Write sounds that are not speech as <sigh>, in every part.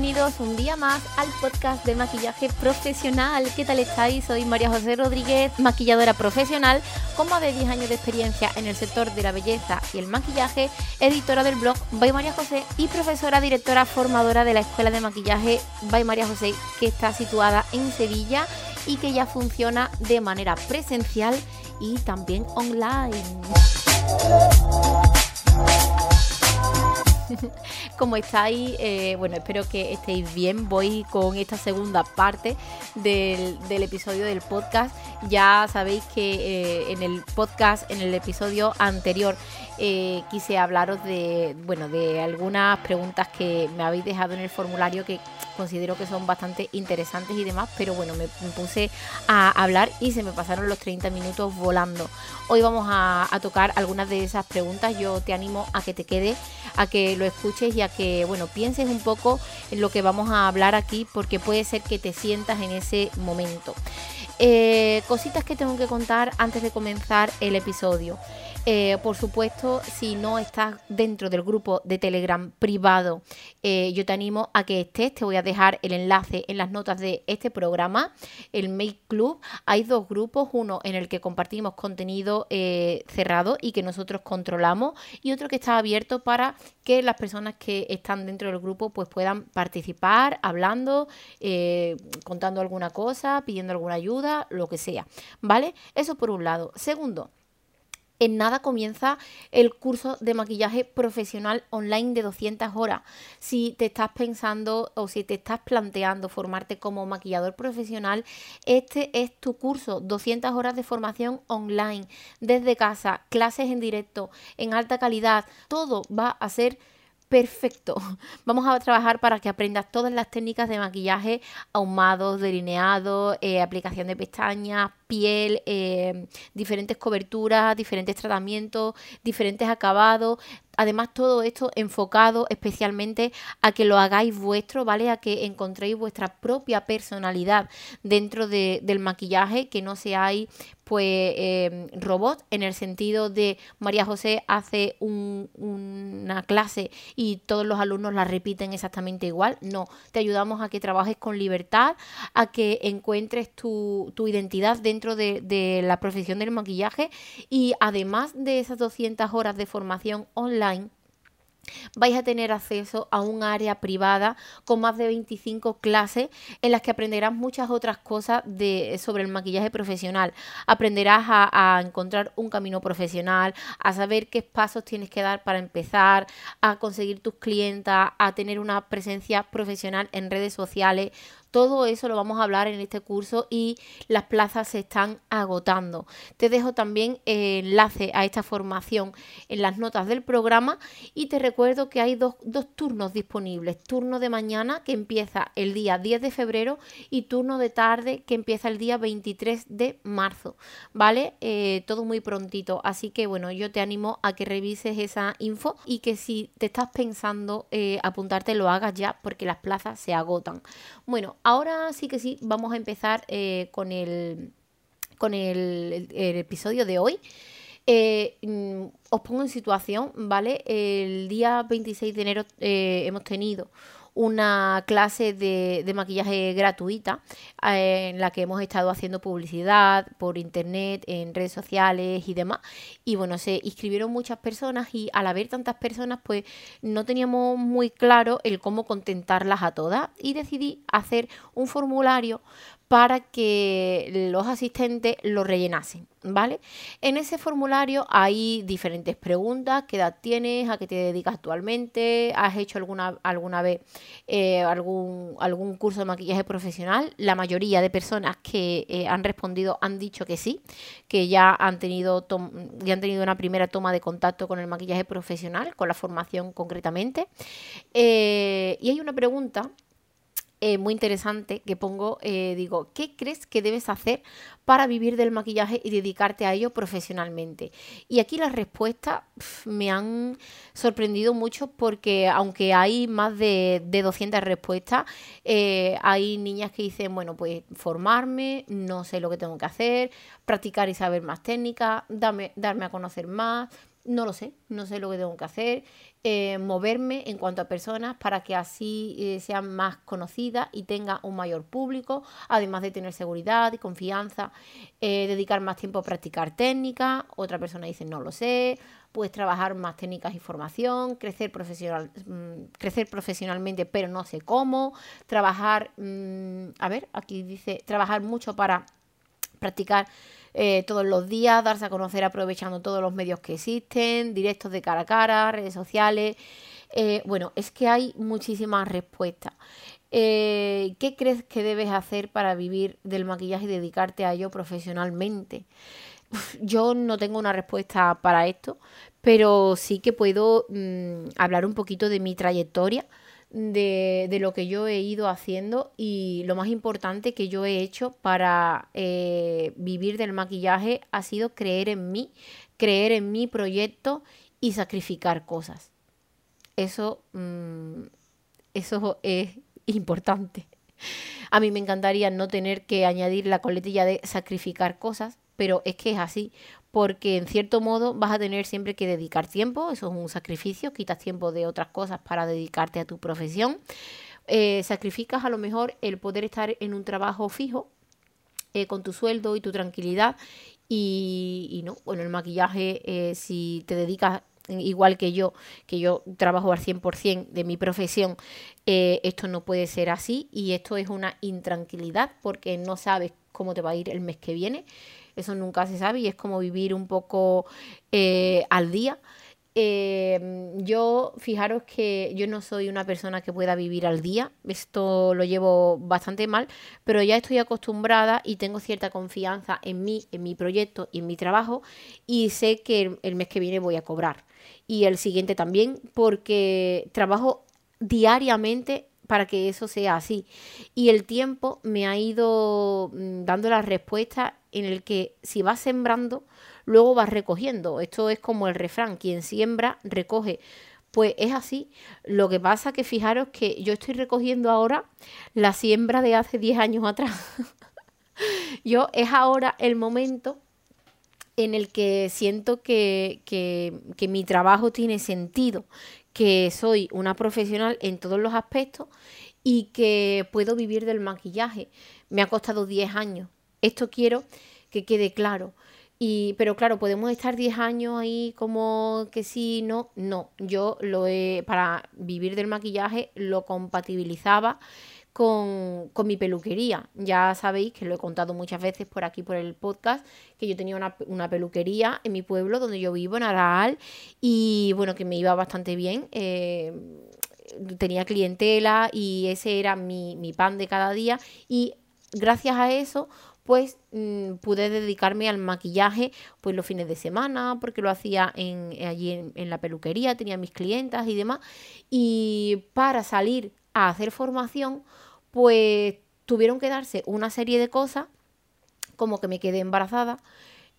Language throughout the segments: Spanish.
bienvenidos un día más al podcast de maquillaje profesional. ¿Qué tal estáis? Soy María José Rodríguez, maquilladora profesional con más de 10 años de experiencia en el sector de la belleza y el maquillaje, editora del blog By María José y profesora directora formadora de la Escuela de Maquillaje By María José, que está situada en Sevilla y que ya funciona de manera presencial y también online. <laughs> ¿Cómo estáis? Eh, bueno, espero que estéis bien. Voy con esta segunda parte del, episodio del podcast. Ya sabéis que eh, en el podcast, en el episodio anterior, eh, quise hablaros de, bueno, de algunas preguntas que me habéis dejado en el formulario que considero que son bastante interesantes y demás, pero bueno, me, puse a hablar y se me pasaron los 30 minutos volando. Hoy vamos a, tocar algunas de esas preguntas. Yo te animo a que te quedes, a que lo escuches y a que, bueno, pienses un poco en lo que vamos a hablar aquí, porque puede ser que te sientas en ese momento. Eh, cositas que tengo que contar antes de comenzar el episodio. Eh, por supuesto, si no estás dentro del grupo de Telegram privado, eh, yo te animo a que estés. Te voy a dejar el enlace en las notas de este programa, el Make Club. Hay dos grupos, uno en el que compartimos contenido eh, cerrado y que nosotros controlamos, y otro que está abierto para que las personas que están dentro del grupo pues puedan participar, hablando, contando alguna cosa, pidiendo alguna ayuda, lo que sea. ¿Vale? Eso por un lado. Segundo, en nada comienza el curso de maquillaje profesional online de 200 horas. Si te estás pensando o si te estás planteando formarte como maquillador profesional, este es tu curso, 200 horas de formación online, desde casa, clases en directo, en alta calidad, todo va a ser perfecto. <laughs> Vamos a trabajar para que aprendas todas las técnicas de maquillaje, ahumados, delineado, eh, aplicación de pestañas, piel, eh, diferentes coberturas, diferentes tratamientos, diferentes acabados. Además, todo esto enfocado especialmente a que lo hagáis vuestro, ¿vale? A que encontréis vuestra propia personalidad dentro del maquillaje, que no seáis pues em, robot en el sentido de María José hace una clase y todos los alumnos la repiten exactamente igual. No, te ayudamos a que trabajes con libertad, a que encuentres tu, tu identidad dentro dentro de, la profesión del maquillaje y además de esas 200 horas de formación online, vais a tener acceso a un área privada con más de 25 clases en las que aprenderás muchas otras cosas de, sobre el maquillaje profesional. Aprenderás a, a, encontrar un camino profesional, a saber qué pasos tienes que dar para empezar, a conseguir tus clientas, a tener una presencia profesional en redes sociales. Todo eso lo vamos a hablar en este curso y las plazas se están agotando. Te dejo también enlace a esta formación en las notas del programa y te recuerdo que hay dos, turnos disponibles. Turno de mañana que empieza el día 10 de febrero y turno de tarde que empieza el día 23 de marzo. ¿Vale? Eh, todo muy prontito. Así que bueno, yo te animo a que revises esa info y que si te estás pensando eh, apuntarte lo hagas ya porque las plazas se agotan. Bueno, ahora sí que sí, vamos a empezar eh, con, el, con el, episodio de hoy. Eh, mm, os pongo en situación, ¿vale? El día 26 de enero eh, hemos tenido una clase de, maquillaje gratuita eh, en la que hemos estado haciendo publicidad por internet, en redes sociales y demás. Y bueno, se inscribieron muchas personas y al haber tantas personas, pues no teníamos muy claro el cómo contentarlas a todas y decidí hacer un formulario para que los asistentes lo rellenasen, ¿vale? En ese formulario hay diferentes preguntas, qué edad tienes, a qué te dedicas actualmente, has hecho alguna, alguna vez eh, algún, algún curso de maquillaje profesional. La mayoría de personas que eh, han respondido han dicho que sí, que ya han, tenido ya han tenido una primera toma de contacto con el maquillaje profesional, con la formación concretamente. Eh, y hay una pregunta eh, muy interesante que pongo, eh, digo, ¿qué crees que debes hacer para vivir del maquillaje y dedicarte a ello profesionalmente? Y aquí las respuestas me han sorprendido mucho porque aunque hay más de, de 200 respuestas, eh, hay niñas que dicen, bueno, pues formarme, no sé lo que tengo que hacer, practicar y saber más técnicas, darme, darme a conocer más, no lo sé, no sé lo que tengo que hacer, eh, moverme en cuanto a personas para que así eh, sean más conocidas y tenga un mayor público, además de tener seguridad y confianza, eh, dedicar más tiempo a practicar técnicas, otra persona dice no lo sé, pues trabajar más técnicas y formación, crecer, profesional, mm, crecer profesionalmente pero no sé cómo, trabajar, mm, a ver, aquí dice, trabajar mucho para practicar eh, todos los días, darse a conocer aprovechando todos los medios que existen, directos de cara a cara, redes sociales. Eh, bueno, es que hay muchísimas respuestas. Eh, ¿Qué crees que debes hacer para vivir del maquillaje y dedicarte a ello profesionalmente? Yo no tengo una respuesta para esto, pero sí que puedo mm, hablar un poquito de mi trayectoria de, lo que yo he ido haciendo y lo más importante que yo he hecho para eh, vivir del maquillaje ha sido creer en mí, creer en mi proyecto y sacrificar cosas. Eso, mm, eso es importante. <laughs> A mí me encantaría no tener que añadir la coletilla de sacrificar cosas, pero es que es así, porque en cierto modo vas a tener siempre que dedicar tiempo, eso es un sacrificio, quitas tiempo de otras cosas para dedicarte a tu profesión, eh, sacrificas a lo mejor el poder estar en un trabajo fijo eh, con tu sueldo y tu tranquilidad y, no, bueno, el maquillaje, eh, si te dedicas igual que yo, que yo trabajo al 100% de mi profesión, esto no puede ser así y esto es una intranquilidad porque no sabes cómo te va a ir el mes que viene eso nunca se sabe y es como vivir un poco eh, al día. Eh, yo, fijaros que yo no soy una persona que pueda vivir al día, esto lo llevo bastante mal, pero ya estoy acostumbrada y tengo cierta confianza en mí, en mi proyecto y en mi trabajo y sé que el mes que viene voy a cobrar y el siguiente también porque trabajo diariamente para que eso sea así. Y el tiempo me ha ido mm, dando la respuesta en el que si vas sembrando, luego vas recogiendo. Esto es como el refrán, quien siembra, recoge. Pues es así. Lo que pasa que fijaros que yo estoy recogiendo ahora la siembra de hace 10 años atrás. <laughs> yo es ahora el momento en el que siento que, que, que mi trabajo tiene sentido, que soy una profesional en todos los aspectos y que puedo vivir del maquillaje. Me ha costado 10 años. Esto quiero que quede claro. Y, pero claro, podemos estar 10 años ahí como que sí, no, no. Yo lo he, para vivir del maquillaje lo compatibilizaba con, mi peluquería. Ya sabéis que lo he contado muchas veces por aquí, por el podcast, que yo tenía una, peluquería en mi pueblo donde yo vivo, en Araal, y bueno, que me iba bastante bien. Eh, tenía clientela y ese era mi, pan de cada día y gracias a eso pues mm, pude dedicarme al maquillaje pues los fines de semana porque lo hacía en, allí en, en, la peluquería, tenía mis clientas y demás y para salir a hacer formación pues tuvieron que darse una serie de cosas, como que me quedé embarazada,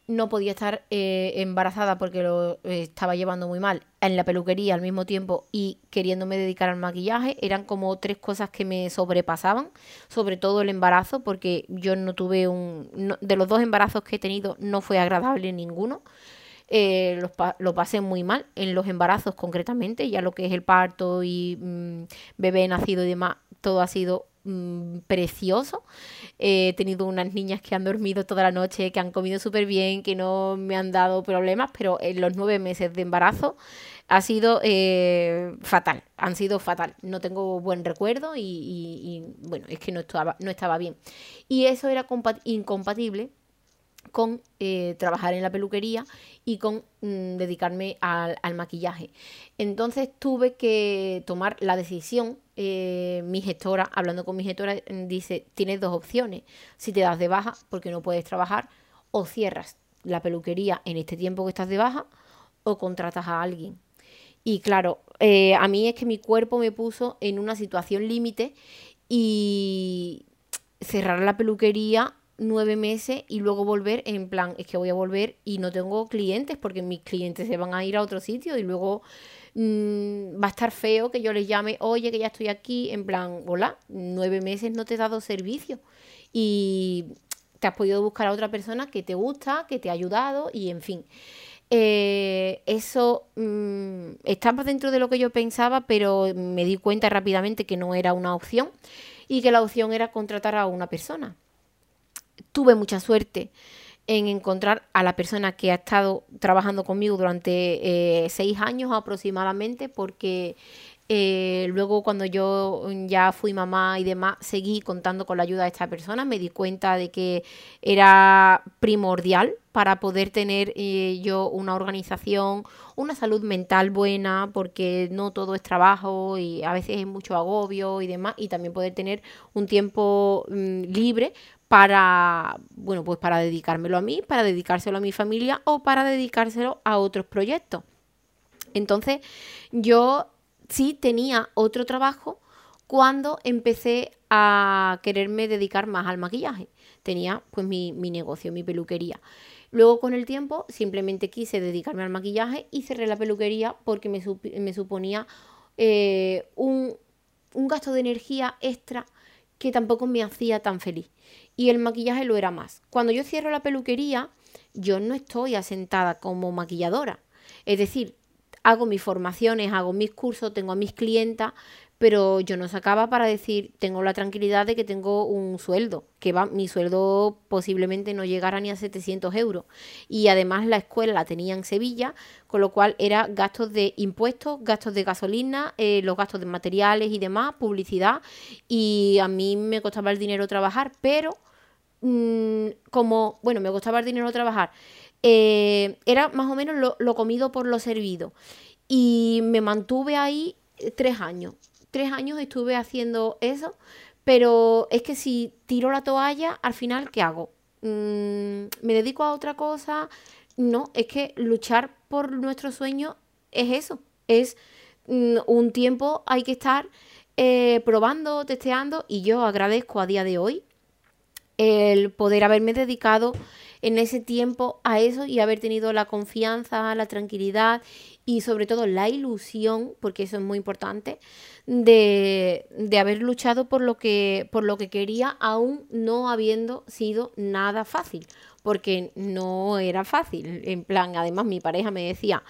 no podía estar eh, embarazada porque lo eh, estaba llevando muy mal en la peluquería al mismo tiempo y queriéndome dedicar al maquillaje. Eran como tres cosas que me sobrepasaban, sobre todo el embarazo, porque yo no tuve un... de los dos embarazos que he tenido no fue agradable ninguno. Eh, lo pasé muy mal en los embarazos concretamente, ya lo que es el parto y mm, bebé nacido y demás, todo ha sido Mm, precioso. he tenido unas niñas que han dormido toda la noche, que han comido súper bien, que no me han dado problemas, pero en los nueve meses de embarazo ha sido eh, fatal, han sido fatal. No tengo buen recuerdo y, bueno, es que no estaba, no estaba bien. Y eso era incompatible con eh, trabajar en la peluquería y con mm, dedicarme al, maquillaje. Entonces tuve que tomar la decisión. Eh, mi gestora, hablando con mi gestora, mm, dice, tienes dos opciones. Si te das de baja porque no puedes trabajar o cierras la peluquería en este tiempo que estás de baja o contratas a alguien. Y claro, eh, a mí es que mi cuerpo me puso en una situación límite y cerrar la peluquería nueve meses y luego volver en plan, es que voy a volver y no tengo clientes porque mis clientes se van a ir a otro sitio y luego mm, va a estar feo que yo les llame, oye, que ya estoy aquí, en plan, hola, nueve meses no te he dado servicio y te has podido buscar a otra persona que te gusta, que te ha ayudado y en fin. Eh, eso mm, estaba dentro de lo que yo pensaba, pero me di cuenta rápidamente que no era una opción y que la opción era contratar a una persona. Tuve mucha suerte en encontrar a la persona que ha estado trabajando conmigo durante eh, seis años aproximadamente, porque eh, luego cuando yo ya fui mamá y demás, seguí contando con la ayuda de esta persona, me di cuenta de que era primordial para poder tener eh, yo una organización, una salud mental buena, porque no todo es trabajo y a veces es mucho agobio y demás, y también poder tener un tiempo mm, libre para, bueno, pues para dedicármelo a mí, para dedicárselo a mi familia o para dedicárselo a otros proyectos. Entonces, yo sí tenía otro trabajo cuando empecé a quererme dedicar más al maquillaje. Tenía pues mi, negocio, mi peluquería. Luego con el tiempo simplemente quise dedicarme al maquillaje y cerré la peluquería porque me, me suponía eh, un, un gasto de energía extra que tampoco me hacía tan feliz. Y el maquillaje lo era más. Cuando yo cierro la peluquería, yo no estoy asentada como maquilladora. Es decir, hago mis formaciones, hago mis cursos, tengo a mis clientas, pero yo no sacaba para decir, tengo la tranquilidad de que tengo un sueldo, que va, mi sueldo posiblemente no llegara ni a 700 euros. Y además la escuela la tenía en Sevilla, con lo cual era gastos de impuestos, gastos de gasolina, eh, los gastos de materiales y demás, publicidad, y a mí me costaba el dinero trabajar, pero mm, como, bueno, me costaba el dinero trabajar, eh, era más o menos lo, comido por lo servido. Y me mantuve ahí tres años. Tres años estuve haciendo eso, pero es que si tiro la toalla, al final, ¿qué hago? Mm, ¿Me dedico a otra cosa? No, es que luchar por nuestro sueño es eso. Es mm, un tiempo, hay que estar eh, probando, testeando, y yo agradezco a día de hoy el poder haberme dedicado en ese tiempo a eso y haber tenido la confianza, la tranquilidad y sobre todo la ilusión, porque eso es muy importante, de, de, haber luchado por lo, que, por lo que quería, aún no habiendo sido nada fácil, porque no era fácil. En plan, además mi pareja me decía,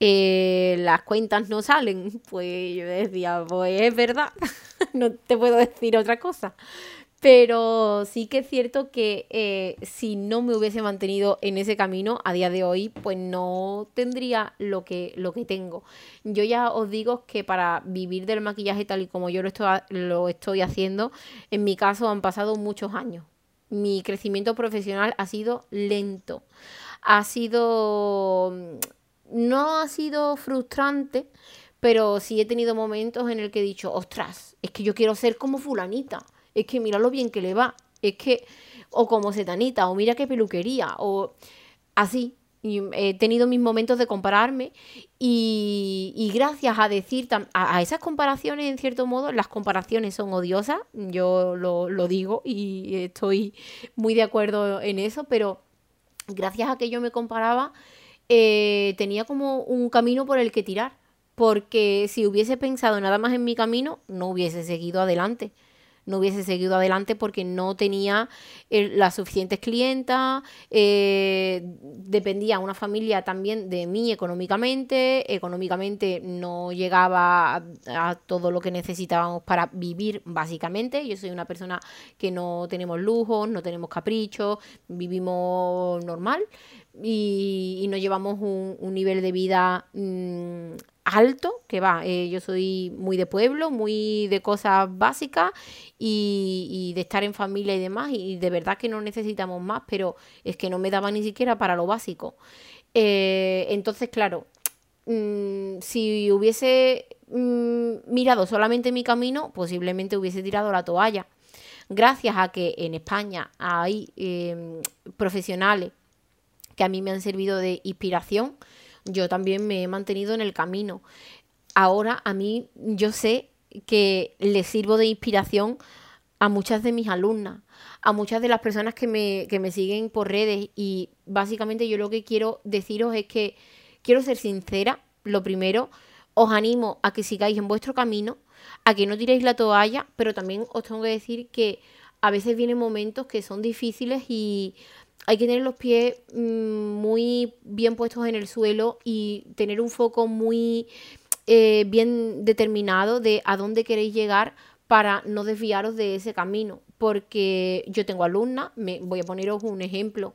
eh, las cuentas no salen, <laughs> pues yo decía, pues es verdad, <laughs> no te puedo decir otra cosa. Pero sí que es cierto que eh, si no me hubiese mantenido en ese camino a día de hoy, pues no tendría lo que, lo que tengo. Yo ya os digo que para vivir del maquillaje tal y como yo lo estoy, lo estoy haciendo, en mi caso han pasado muchos años. Mi crecimiento profesional ha sido lento. Ha sido... No ha sido frustrante, pero sí he tenido momentos en el que he dicho, ostras, es que yo quiero ser como fulanita es que mira lo bien que le va, es que, o como setanita, o mira qué peluquería, o así. Y he tenido mis momentos de compararme y, gracias a decir a, esas comparaciones, en cierto modo, las comparaciones son odiosas, yo lo, digo y estoy muy de acuerdo en eso, pero gracias a que yo me comparaba, eh, tenía como un camino por el que tirar, porque si hubiese pensado nada más en mi camino, no hubiese seguido adelante no hubiese seguido adelante porque no tenía las suficientes clientas, eh, dependía una familia también de mí económicamente, económicamente no llegaba a, todo lo que necesitábamos para vivir básicamente, yo soy una persona que no tenemos lujos, no tenemos caprichos, vivimos normal y, nos llevamos un, un nivel de vida mm, alto, que va, eh, yo soy muy de pueblo, muy de cosas básicas y, de estar en familia y demás, y de verdad que no necesitamos más, pero es que no me daba ni siquiera para lo básico. Eh, entonces, claro, mm, si hubiese mm, mirado solamente mi camino, posiblemente hubiese tirado la toalla. Gracias a que en España hay em, profesionales que a mí me han servido de inspiración, yo también me he mantenido en el camino. Ahora a mí yo sé que le sirvo de inspiración a muchas de mis alumnas, a muchas de las personas que me, que me siguen por redes y básicamente yo lo que quiero deciros es que quiero ser sincera, lo primero, os animo a que sigáis en vuestro camino, a que no tiréis la toalla, pero también os tengo que decir que a veces vienen momentos que son difíciles y hay que tener los pies mm, muy bien puestos en el suelo y tener un foco muy eh, bien determinado de a dónde queréis llegar para no desviaros de ese camino. Porque yo tengo alumnas, me, voy a poneros un ejemplo,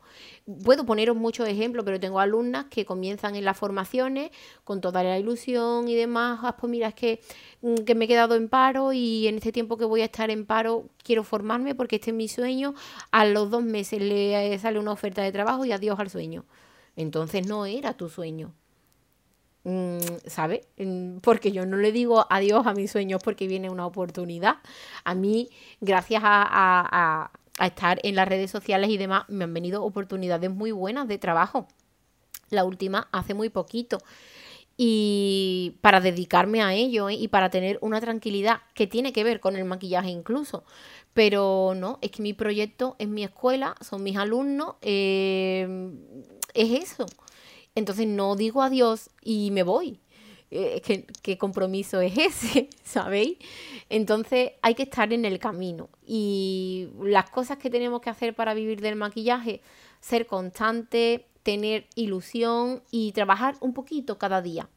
puedo poneros muchos ejemplos, pero tengo alumnas que comienzan en las formaciones con toda la ilusión y demás, ah, pues mira, es que, mm, que me he quedado en paro y en este tiempo que voy a estar en paro quiero formarme porque este es mi sueño, a los dos meses le sale una oferta de trabajo y adiós al sueño. Entonces no era tu sueño. Mm, ¿sabe? Mm, porque yo no le digo adiós a mis sueños porque viene una oportunidad. A mí, gracias a, estar en las redes sociales y demás, me han venido oportunidades muy buenas de trabajo. La última hace muy poquito. Y para dedicarme a ello ¿eh? y para tener una tranquilidad que tiene que ver con el maquillaje incluso. Pero no, es que mi proyecto es mi escuela, son mis alumnos, eh, es eso. Entonces no digo adiós y me voy. Eh, ¿qué, compromiso es ese? <laughs> ¿Sabéis? Entonces hay que estar en el camino. Y las cosas que tenemos que hacer para vivir del maquillaje, ser constante, tener ilusión y trabajar un poquito cada día.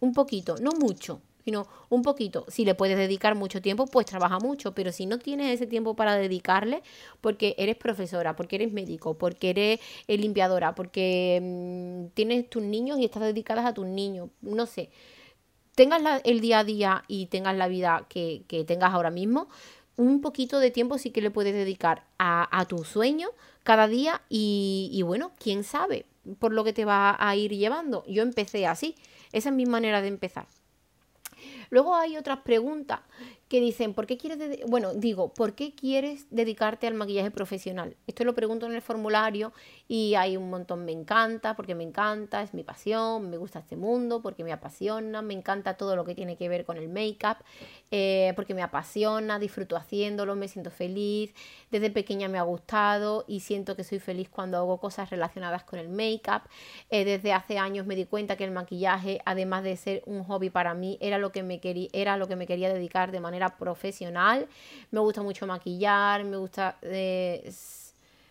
Un poquito, no mucho, sino un poquito. Si le puedes dedicar mucho tiempo, pues trabaja mucho, pero si no tienes ese tiempo para dedicarle, porque eres profesora, porque eres médico, porque eres eh, limpiadora, porque mm, tienes tus niños y estás dedicadas a tus niños, no sé, tengas el día a día y tengas la vida que, tengas ahora mismo, un poquito de tiempo sí que le puedes dedicar a, tu sueño cada día y, y bueno, quién sabe por lo que te va a ir llevando. Yo empecé así, esa es mi manera de empezar. Luego hay otras preguntas que dicen, ¿por qué quieres, bueno, digo, ¿por qué quieres dedicarte al maquillaje profesional? Esto lo pregunto en el formulario y hay un montón, me encanta, porque me encanta, es mi pasión, me gusta este mundo, porque me apasiona, me encanta todo lo que tiene que ver con el make-up, eh, porque me apasiona, disfruto haciéndolo, me siento feliz, desde pequeña me ha gustado y siento que soy feliz cuando hago cosas relacionadas con el make-up. Eh, desde hace años me di cuenta que el maquillaje, además de ser un hobby para mí, era lo que me, quería, era lo que me quería dedicar de manera profesional. Me gusta mucho maquillar, me gusta... Eh,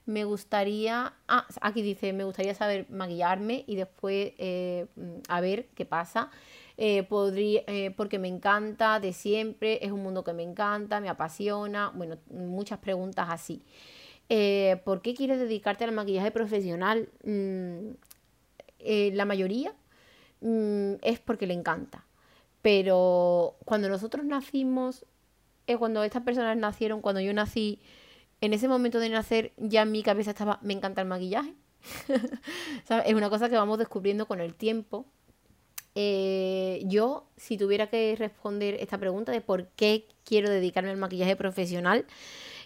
me gustaría, ah, aquí dice, me gustaría saber maquillarme y después eh, a ver qué pasa. Eh, podría, porque me encanta de siempre, es un mundo que me encanta, me apasiona, bueno, muchas preguntas así. ¿Por qué quieres dedicarte al maquillaje profesional? Mm, la mayoría mm, es porque le encanta. Pero cuando nosotros nacimos, es cuando estas personas nacieron, cuando yo nací, en ese momento de nacer ya en mi cabeza estaba, me encanta el maquillaje. <laughs> Es una cosa que vamos descubriendo con el tiempo. Eh, yo, si tuviera que responder esta pregunta de por qué quiero dedicarme al maquillaje profesional,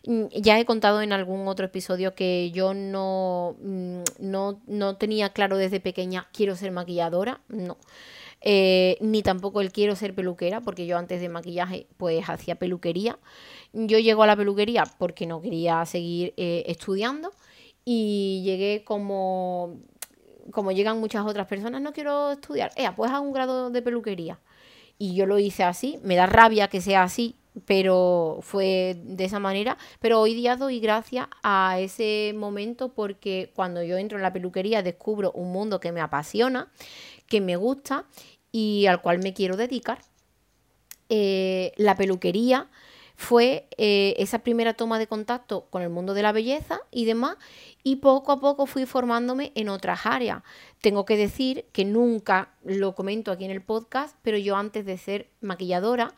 mm, ya he contado en algún otro episodio que yo no, mm, no, no tenía claro desde pequeña, quiero ser maquilladora, no. Eh, ni tampoco el quiero ser peluquera, porque yo antes de maquillaje pues hacía peluquería. Yo llego a la peluquería porque no quería seguir eh, estudiando y llegué como, como llegan muchas otras personas, no quiero estudiar, eh, pues hago un grado de peluquería. Y yo lo hice así, me da rabia que sea así, pero fue de esa manera. Pero hoy día doy gracias a ese momento porque cuando yo entro en la peluquería descubro un mundo que me apasiona, que me gusta y al cual me quiero dedicar. Eh, la peluquería fue eh, esa primera toma de contacto con el mundo de la belleza y demás, y poco a poco fui formándome en otras áreas. Tengo que decir que nunca lo comento aquí en el podcast, pero yo antes de ser maquilladora,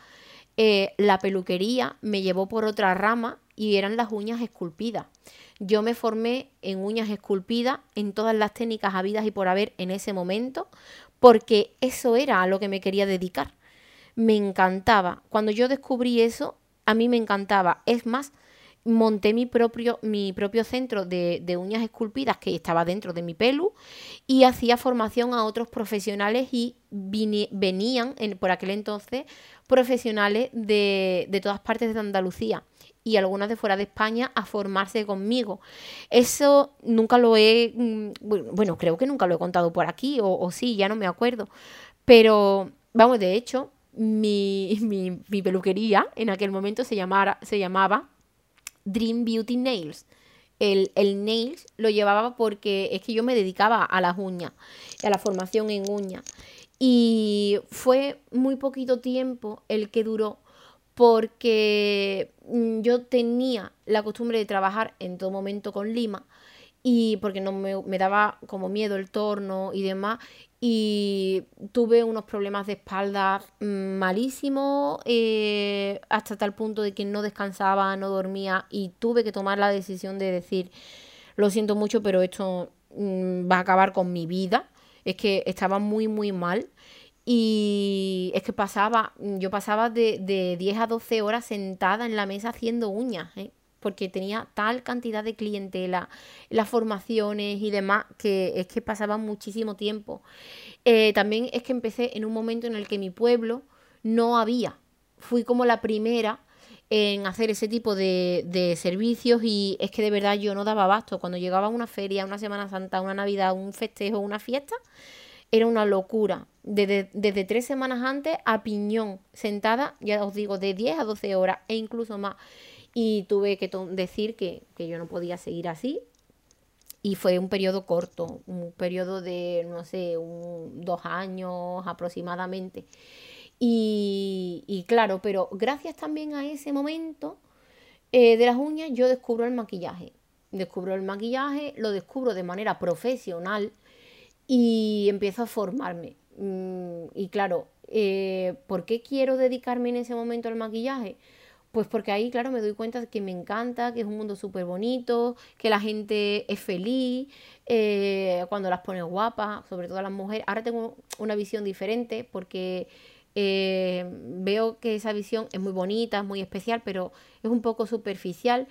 eh, la peluquería me llevó por otra rama y eran las uñas esculpidas. Yo me formé en uñas esculpidas en todas las técnicas habidas y por haber en ese momento, porque eso era a lo que me quería dedicar. Me encantaba. Cuando yo descubrí eso, a mí me encantaba. Es más, monté mi propio, mi propio centro de, uñas esculpidas que estaba dentro de mi pelu y hacía formación a otros profesionales y venían por aquel entonces profesionales de, de todas partes de Andalucía y algunas de fuera de España a formarse conmigo. Eso nunca lo he, mm, bueno, creo que nunca lo he contado por aquí, o, sí, ya no me acuerdo. Pero, vamos, de hecho, <laughs> mi, peluquería en aquel momento se, llamara, se llamaba Dream Beauty Nails. el, el nails lo llevaba porque es que yo me dedicaba a las uñas, a la formación en uñas. Y fue muy poquito tiempo el que duró porque mm, yo tenía la costumbre de trabajar en todo momento con lima y porque no me, me, daba como miedo el torno y demás y tuve unos problemas de espalda mm, malísimos eh, hasta tal punto de que no descansaba, no dormía y tuve que tomar la decisión de decir lo siento mucho pero esto mm, va a acabar con mi vida. Es que estaba muy muy mal y es que pasaba, yo pasaba de, de 10 a 12 horas sentada en la mesa haciendo uñas, ¿eh? porque tenía tal cantidad de clientela, las formaciones y demás, que es que pasaba muchísimo tiempo. Eh, también es que empecé en un momento en el que mi pueblo no había. Fui como la primera en hacer ese tipo de, de, servicios y es que de verdad yo no daba abasto. Cuando llegaba una feria, una Semana Santa, una Navidad, un festejo, una fiesta, era una locura. Desde, desde, tres semanas antes a piñón, sentada, ya os digo, de 10 a 12 horas e incluso más. Y tuve que decir que, que yo no podía seguir así. Y fue un periodo corto, un periodo de, no sé, un, dos años aproximadamente. Y, y, claro, pero gracias también a ese momento eh, de las uñas, yo descubro el maquillaje. Descubro el maquillaje, lo descubro de manera profesional y empiezo a formarme. Mm, y claro, eh, ¿por qué quiero dedicarme en ese momento al maquillaje? Pues porque ahí, claro, me doy cuenta que me encanta, que es un mundo súper bonito, que la gente es feliz eh, cuando las pone guapas, sobre todo las mujeres. Ahora tengo una visión diferente porque eh, veo que esa visión es muy bonita, es muy especial, pero es un poco superficial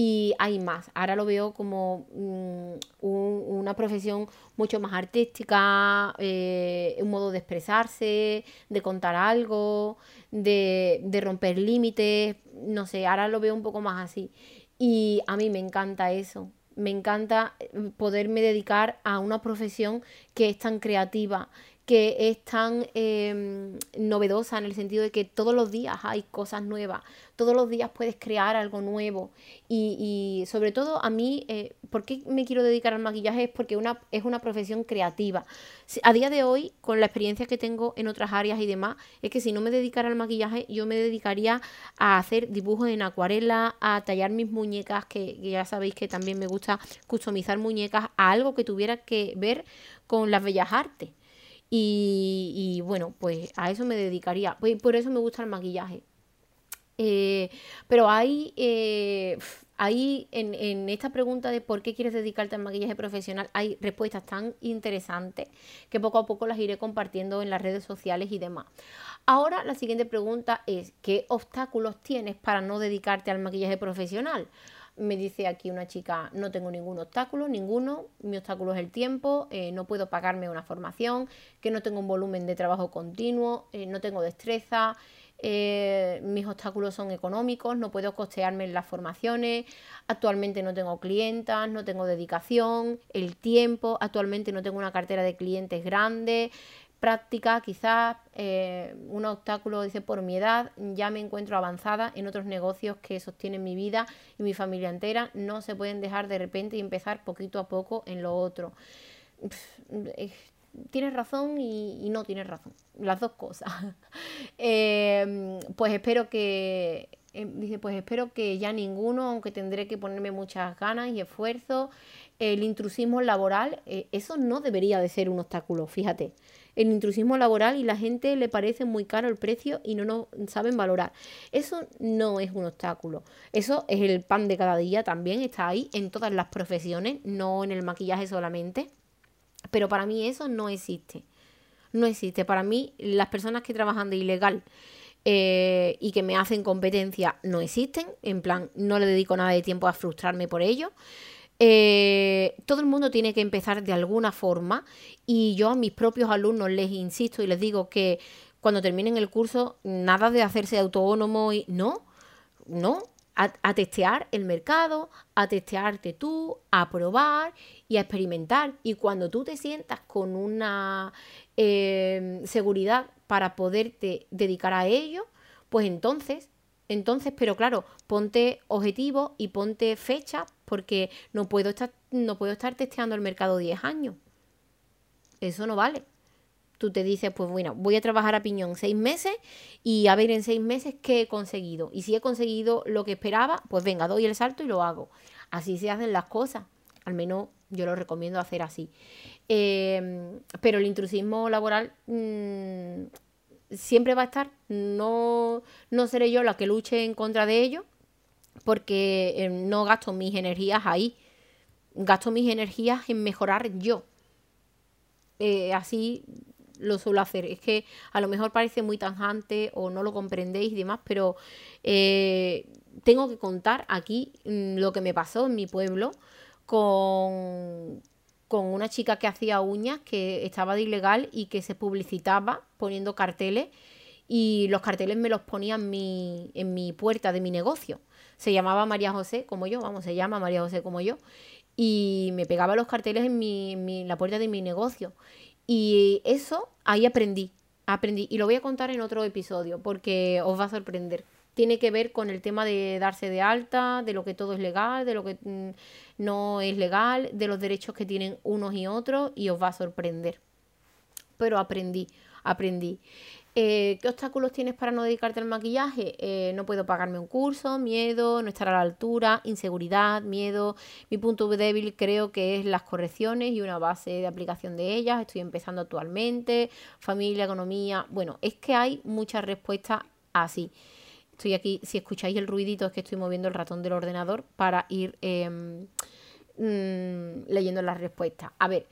y hay más. Ahora lo veo como mm, una profesión mucho más artística, eh, un modo de expresarse, de contar algo, de, de romper límites, no sé, ahora lo veo un poco más así. Y a mí me encanta eso, me encanta eh, poderme dedicar a una profesión que es tan creativa, que es tan eh, novedosa en el sentido de que todos los días hay cosas nuevas, todos los días puedes crear algo nuevo y, y sobre todo a mí, eh, ¿por qué me quiero dedicar al maquillaje? Es porque una, es una profesión creativa. A día de hoy, con la experiencia que tengo en otras áreas y demás, es que si no me dedicara al maquillaje, yo me dedicaría a hacer dibujos en acuarela, a tallar mis muñecas, que, que ya sabéis que también me gusta customizar muñecas, a algo que tuviera que ver con las bellas artes. Y, bueno, pues a eso me dedicaría. Pues por eso me gusta el maquillaje. Eh, pero hay, eh, en, en, esta pregunta de por qué quieres dedicarte al maquillaje profesional, hay respuestas tan interesantes que poco a poco las iré compartiendo en las redes sociales y demás. Ahora la siguiente pregunta es, ¿qué obstáculos tienes para no dedicarte al maquillaje profesional? Me dice aquí una chica, no tengo ningún obstáculo, ninguno, mi obstáculo es el tiempo, eh, no puedo pagarme una formación, que no tengo un volumen de trabajo continuo, eh, no tengo destreza, eh, mis obstáculos son económicos, no puedo costearme las formaciones, actualmente no tengo clientas, no tengo dedicación, el tiempo, actualmente no tengo una cartera de clientes grande, práctica, quizás eh, un obstáculo, dice, por mi edad, ya me encuentro avanzada en otros negocios que sostienen mi vida y mi familia entera, no se pueden dejar de repente y empezar poquito a poco en lo otro. tienes razón y, no tienes razón, las dos cosas. <laughs> Em, pues espero que, em, dice, pues espero que ya ninguno, aunque tendré que ponerme muchas ganas y esfuerzo, el intrusismo laboral, eh, eso no debería de ser un obstáculo, fíjate el intrusismo laboral y la gente le parece muy caro el precio y no nos saben valorar. Eso no es un obstáculo. Eso es el pan de cada día también, está ahí en todas las profesiones, no en el maquillaje solamente. Pero para mí eso no existe. No existe. Para mí las personas que trabajan de ilegal eh, y que me hacen competencia no existen. En plan, no le dedico nada de tiempo a frustrarme por ello. Eh, todo el mundo tiene que empezar de alguna forma y yo a mis propios alumnos les insisto y les digo que cuando terminen el curso nada de hacerse autónomo y no, no, a, testear el mercado, a testearte tú, a probar y a experimentar. Y cuando tú te sientas con una eh, seguridad para poderte dedicar a ello, pues entonces Entonces, pero claro, ponte objetivos y ponte fecha porque no puedo estar, no puedo estar testeando el mercado 10 años. Eso no vale. Tú te dices, pues bueno, voy a trabajar a piñón seis meses y a ver en seis meses qué he conseguido. Y si he conseguido lo que esperaba, pues venga, doy el salto y lo hago. Así se hacen las cosas. Al menos yo lo recomiendo hacer así. Em, pero el intrusismo laboral mm, siempre va a estar. No, no seré yo la que luche en contra de ello, porque em, no gasto mis energías ahí. Gasto mis energías en mejorar yo. Eh, así lo suelo hacer. Es que a lo mejor parece muy tanjante o no lo comprendéis y demás, pero eh, tengo que contar aquí mm, lo que me pasó en mi pueblo con, con una chica que hacía uñas, que estaba de ilegal y que se publicitaba poniendo carteles y los carteles me los ponía en mi, en mi puerta de mi negocio. Se llamaba María José como yo, vamos, se llama María José como yo. Y me pegaba los carteles en, mi, en la puerta de mi negocio. Y eso ahí aprendí, aprendí. Y lo voy a contar en otro episodio porque os va a sorprender. Tiene que ver con el tema de darse de alta, de lo que todo es legal, de lo que mm, no es legal, de los derechos que tienen unos y otros y os va a sorprender. Pero aprendí, aprendí. Eh, ¿Qué obstáculos tienes para no dedicarte al maquillaje? Eh, no puedo pagarme un curso, miedo, no estar a la altura, inseguridad, miedo. Mi punto débil creo que es las correcciones y una base de aplicación de ellas. Estoy empezando actualmente. Familia, economía. Bueno, es que hay muchas respuestas así. Estoy aquí, si escucháis el ruidito es que estoy moviendo el ratón del ordenador para ir em, mm, leyendo las respuestas. A ver,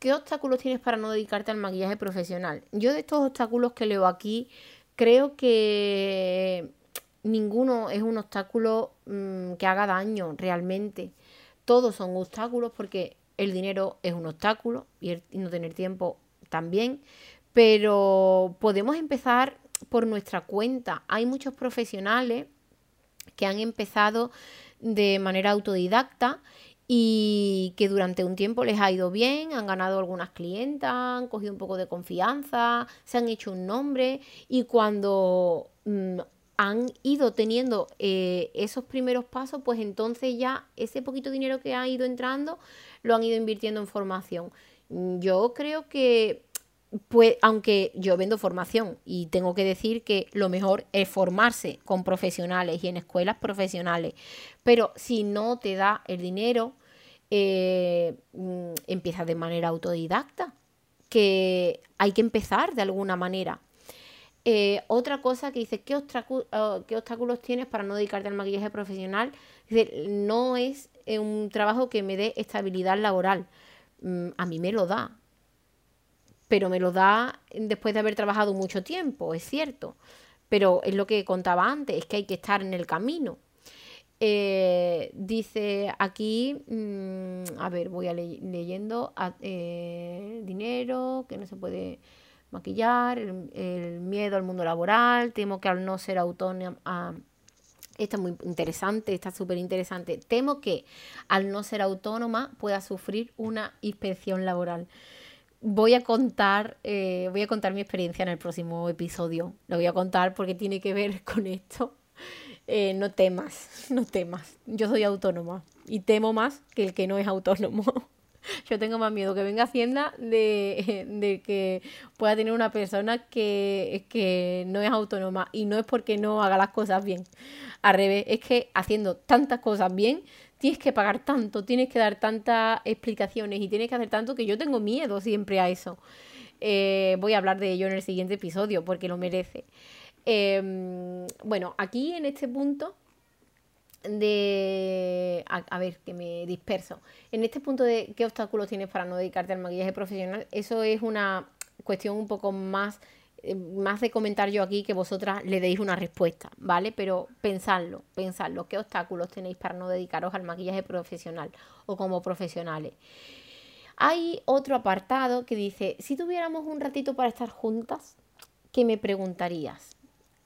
¿Qué obstáculos tienes para no dedicarte al maquillaje profesional? Yo de estos obstáculos que leo aquí, creo que ninguno es un obstáculo mm, que haga daño realmente. Todos son obstáculos porque el dinero es un obstáculo y, y no tener tiempo también. Pero podemos empezar por nuestra cuenta. Hay muchos profesionales que han empezado de manera autodidacta y que durante un tiempo les ha ido bien, han ganado algunas clientas, han cogido un poco de confianza, se han hecho un nombre y cuando mm, han ido teniendo eh, esos primeros pasos, pues entonces ya ese poquito dinero que ha ido entrando lo han ido invirtiendo en formación. Yo creo que pues aunque yo vendo formación y tengo que decir que lo mejor es formarse con profesionales y en escuelas profesionales, pero si no te da el dinero, eh, mm, empieza de manera autodidacta, que hay que empezar de alguna manera. Eh, otra cosa que dice, ¿qué, oh, ¿qué, obstáculos tienes para no dedicarte al maquillaje profesional? No es eh, un trabajo que me dé estabilidad laboral. Mm, a mí me lo da, pero me lo da después de haber trabajado mucho tiempo, es cierto. Pero es lo que contaba antes, es que hay que estar en el camino. Eh, dice aquí, mm, a ver, voy a leyendo, eh, dinero, que no se puede maquillar, el, miedo al mundo laboral, temo que al no ser autónoma, ah, esta es muy interesante, está súper interesante, temo que al no ser autónoma pueda sufrir una inspección laboral. Voy a contar, eh, voy a contar mi experiencia en el próximo episodio. Lo voy a contar porque tiene que ver <laughs> con esto. Eh, no temas, no temas. Yo soy autónoma y temo más que el que no es autónomo. <laughs> Yo tengo más miedo que venga Hacienda de, de que pueda tener una persona que, que no es autónoma y no es porque no haga las cosas bien. Al revés, es que haciendo tantas cosas bien, tienes que pagar tanto, tienes que dar tantas explicaciones y tienes que hacer tanto que yo tengo miedo siempre a eso. Eh, voy a hablar de ello en el siguiente episodio porque lo merece. Em, bueno, aquí en este punto de... A, ver, que me disperso. En este punto de qué obstáculos tienes para no dedicarte al maquillaje profesional, eso es una cuestión un poco más, eh, más de comentar yo aquí que vosotras le deis una respuesta, ¿vale? Pero pensadlo, pensadlo, qué obstáculos tenéis para no dedicaros al maquillaje profesional o como profesionales. Hay otro apartado que dice, si tuviéramos un ratito para estar juntas, ¿qué me preguntarías?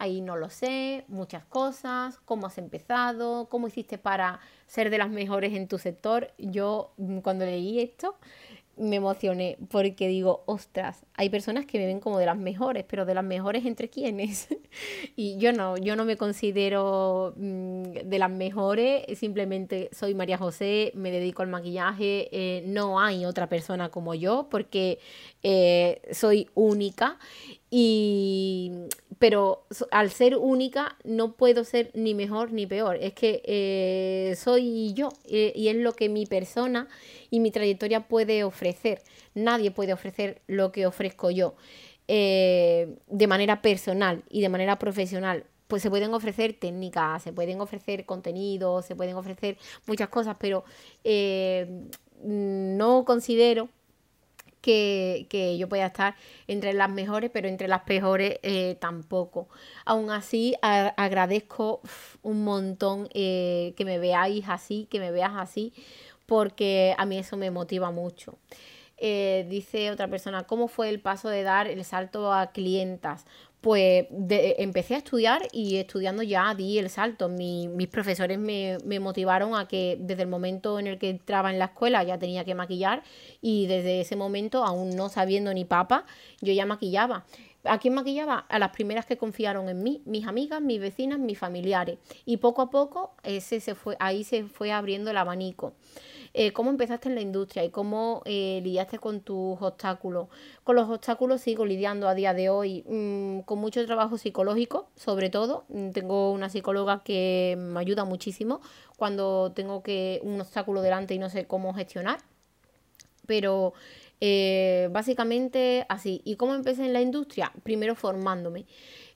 Ahí no lo sé, muchas cosas, cómo has empezado, cómo hiciste para ser de las mejores en tu sector. Yo mm, cuando leí esto me emocioné porque digo, ostras, hay personas que me ven como de las mejores, pero de las mejores entre quiénes. <laughs> y yo no, yo no me considero mm, de las mejores, simplemente soy María José, me dedico al maquillaje, eh, no hay otra persona como yo porque eh, soy única y pero al ser única no puedo ser ni mejor ni peor. Es que eh, soy yo y es lo que mi persona y mi trayectoria puede ofrecer. Nadie puede ofrecer lo que ofrezco yo eh, de manera personal y de manera profesional. Pues se pueden ofrecer técnicas, se pueden ofrecer contenidos, se pueden ofrecer muchas cosas, pero eh, no considero que, yo pueda estar entre las mejores, pero entre las peores eh, tampoco. Aún así, agradezco un montón que me veáis así, que me veas así, porque a mí eso me motiva mucho. Eh, dice otra persona, ¿cómo fue el paso de dar el salto a clientas? Pues empecé a estudiar y estudiando ya di el salto. mis profesores me, me, motivaron a que desde el momento en el que entraba en la escuela ya tenía que maquillar y desde ese momento, aún no sabiendo ni papa, yo ya maquillaba. ¿A quién maquillaba? A las primeras que confiaron en mí, mis amigas, mis vecinas, mis familiares. Y poco a poco ese se fue, ahí se fue abriendo el abanico. Eh, ¿Cómo empezaste en la industria y cómo eh, lidiaste con tus obstáculos? Con los obstáculos sigo lidiando a día de hoy mm, con mucho trabajo psicológico, sobre todo. Mm, tengo una psicóloga que me ayuda muchísimo cuando tengo que un obstáculo delante y no sé cómo gestionar. Pero eh, básicamente así. ¿Y cómo empecé en la industria? Primero formándome.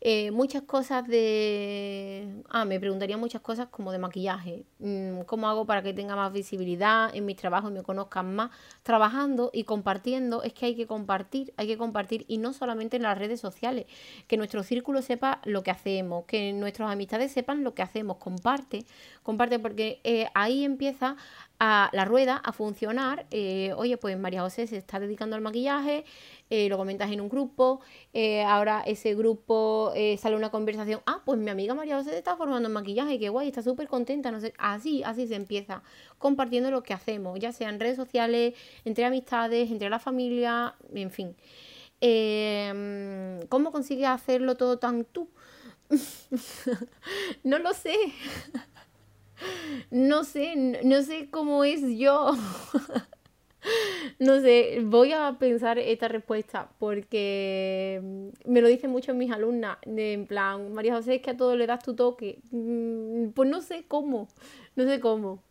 Eh, muchas cosas de... Ah, me preguntaría muchas cosas como de maquillaje. Mm, ¿Cómo hago para que tenga más visibilidad en mis trabajos y me conozcan más? Trabajando y compartiendo, es que hay que compartir, hay que compartir y no solamente en las redes sociales, que nuestro círculo sepa lo que hacemos, que nuestras amistades sepan lo que hacemos, comparte, comparte porque eh, ahí empieza a la rueda a funcionar. Eh, oye, pues María José se está dedicando al maquillaje, eh, lo comentas en un grupo, eh, ahora ese grupo sale una conversación, ah, pues mi amiga María José se está formando en maquillaje, qué guay, está súper contenta, no sé, así, así se empieza, compartiendo lo que hacemos, ya sea en redes sociales, entre amistades, entre la familia, en fin. Em, ¿Cómo consigues hacerlo todo tan tú? <laughs> no lo sé. <laughs> No sé, no sé cómo es yo. <laughs> <laughs> No sé, voy a pensar esta respuesta porque me lo dicen mucho mis alumnas, en plan, María José, es que a todo le das tu toque. Mm, pues no sé cómo, no sé cómo.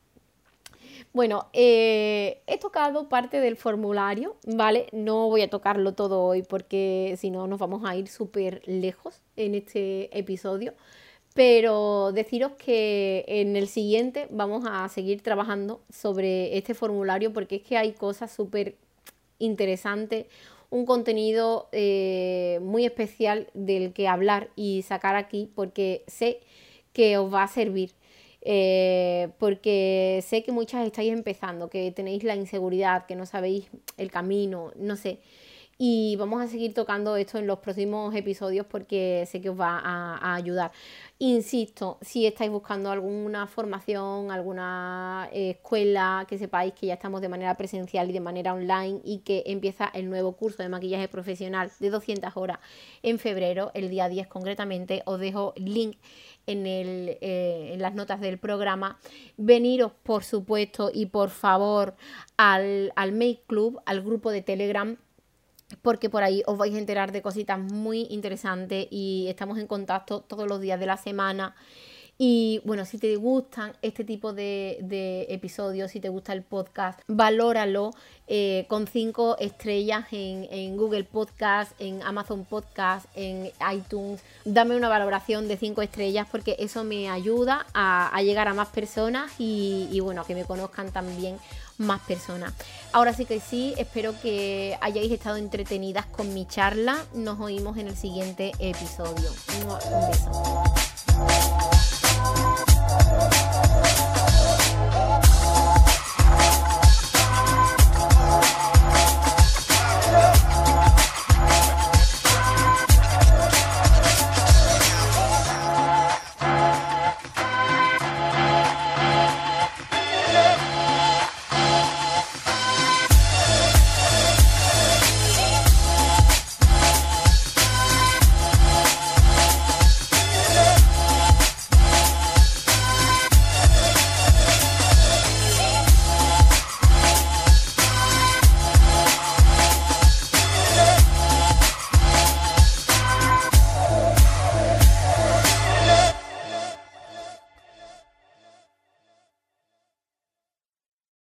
Bueno, eh, he tocado parte del formulario, ¿vale? No voy a tocarlo todo hoy porque si no nos vamos a ir súper lejos en este episodio pero deciros que en el siguiente vamos a seguir trabajando sobre este formulario porque es que hay cosas súper interesantes, un contenido eh, muy especial del que hablar y sacar aquí porque sé que os va a servir. Eh, porque sé que muchas estáis empezando, que tenéis la inseguridad, que no sabéis el camino, no sé y vamos a seguir tocando esto en los próximos episodios porque sé que os va a, ayudar. Insisto, si estáis buscando alguna formación, alguna eh, escuela, que sepáis que ya estamos de manera presencial y de manera online y que empieza el nuevo curso de maquillaje profesional de 200 horas en febrero, el día 10 concretamente, os dejo link en, el, eh, en las notas del programa. Veniros, por supuesto, y por favor al, al Make Club, al grupo de Telegram porque por ahí os vais a enterar de cositas muy interesantes y estamos en contacto todos los días de la semana. Y bueno, si te gustan este tipo de, episodios, si te gusta el podcast, valóralo eh, con cinco estrellas en, Google Podcast, en Amazon Podcast, en iTunes. Dame una valoración de cinco estrellas porque eso me ayuda a, llegar a más personas y, y bueno, que me conozcan también más personas. Ahora sí que sí, espero que hayáis estado entretenidas con mi charla. Nos oímos en el siguiente episodio. Un beso.